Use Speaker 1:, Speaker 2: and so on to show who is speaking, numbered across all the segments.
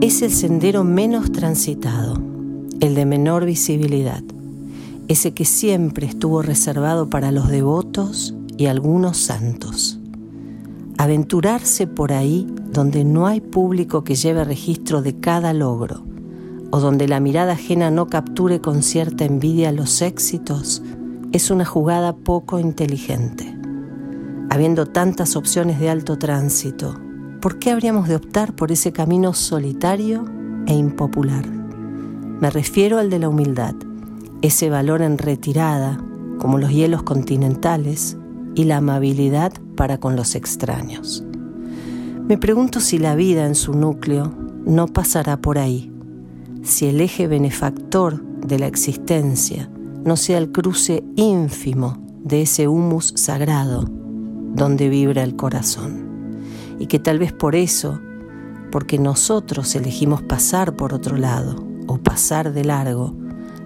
Speaker 1: es el sendero menos transitado, el de menor visibilidad, ese que siempre estuvo reservado para los devotos y algunos santos. Aventurarse por ahí donde no hay público que lleve registro de cada logro, o donde la mirada ajena no capture con cierta envidia los éxitos, es una jugada poco inteligente. Habiendo tantas opciones de alto tránsito, ¿por qué habríamos de optar por ese camino solitario e impopular? Me refiero al de la humildad, ese valor en retirada, como los hielos continentales, y la amabilidad para con los extraños. Me pregunto si la vida en su núcleo no pasará por ahí, si el eje benefactor de la existencia no sea el cruce ínfimo de ese humus sagrado donde vibra el corazón, y que tal vez por eso, porque nosotros elegimos pasar por otro lado o pasar de largo,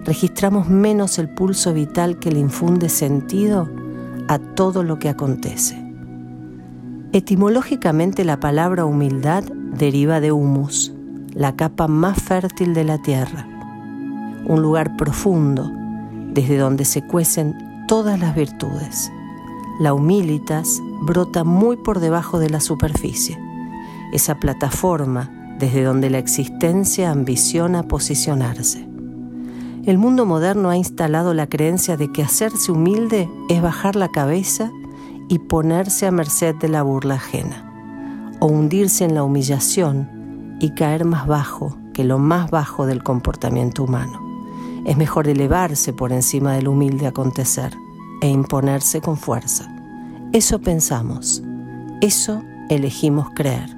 Speaker 1: registramos menos el pulso vital que le infunde sentido a todo lo que acontece. Etimológicamente la palabra humildad deriva de humus, la capa más fértil de la tierra, un lugar profundo desde donde se cuecen todas las virtudes. La humilitas brota muy por debajo de la superficie, esa plataforma desde donde la existencia ambiciona posicionarse. El mundo moderno ha instalado la creencia de que hacerse humilde es bajar la cabeza y ponerse a merced de la burla ajena, o hundirse en la humillación y caer más bajo que lo más bajo del comportamiento humano. Es mejor elevarse por encima del humilde acontecer e imponerse con fuerza. Eso pensamos, eso elegimos creer,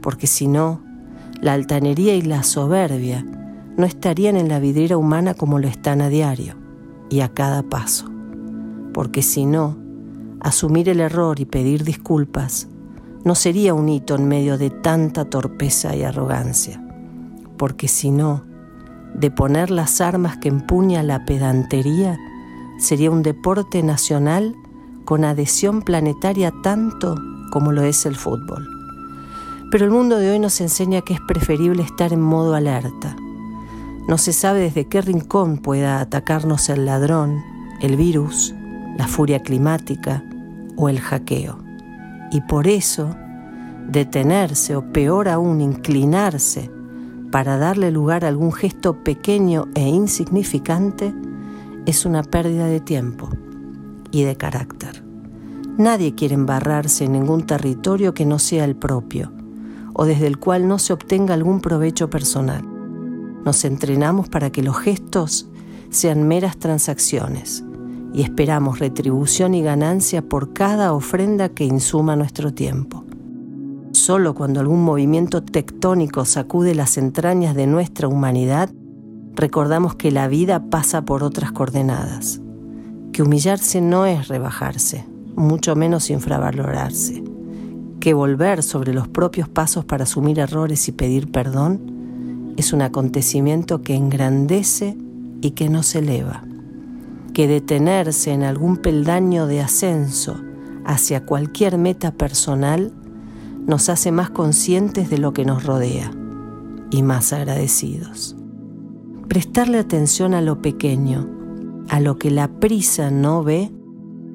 Speaker 1: porque si no, la altanería y la soberbia no estarían en la vidriera humana como lo están a diario y a cada paso. Porque si no, asumir el error y pedir disculpas no sería un hito en medio de tanta torpeza y arrogancia. Porque si no, de poner las armas que empuña la pedantería sería un deporte nacional con adhesión planetaria tanto como lo es el fútbol. Pero el mundo de hoy nos enseña que es preferible estar en modo alerta, no se sabe desde qué rincón pueda atacarnos el ladrón, el virus, la furia climática o el hackeo. Y por eso, detenerse o peor aún, inclinarse para darle lugar a algún gesto pequeño e insignificante es una pérdida de tiempo y de carácter. Nadie quiere embarrarse en ningún territorio que no sea el propio o desde el cual no se obtenga algún provecho personal. Nos entrenamos para que los gestos sean meras transacciones y esperamos retribución y ganancia por cada ofrenda que insuma nuestro tiempo. Solo cuando algún movimiento tectónico sacude las entrañas de nuestra humanidad, recordamos que la vida pasa por otras coordenadas, que humillarse no es rebajarse, mucho menos infravalorarse, que volver sobre los propios pasos para asumir errores y pedir perdón es un acontecimiento que engrandece y que nos eleva, que detenerse en algún peldaño de ascenso hacia cualquier meta personal nos hace más conscientes de lo que nos rodea y más agradecidos. Prestarle atención a lo pequeño, a lo que la prisa no ve,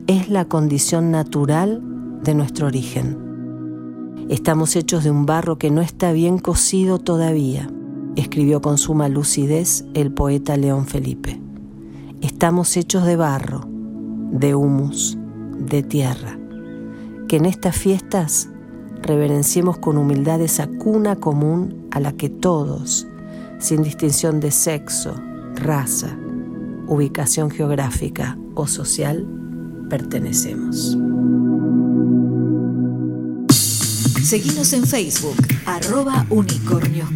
Speaker 1: es la condición natural de nuestro origen. Estamos hechos de un barro que no está bien cocido todavía escribió con suma lucidez el poeta León Felipe. Estamos hechos de barro, de humus, de tierra. Que en estas fiestas reverenciemos con humildad esa cuna común a la que todos, sin distinción de sexo, raza, ubicación geográfica o social, pertenecemos.
Speaker 2: Seguimos en Facebook, arroba unicornios.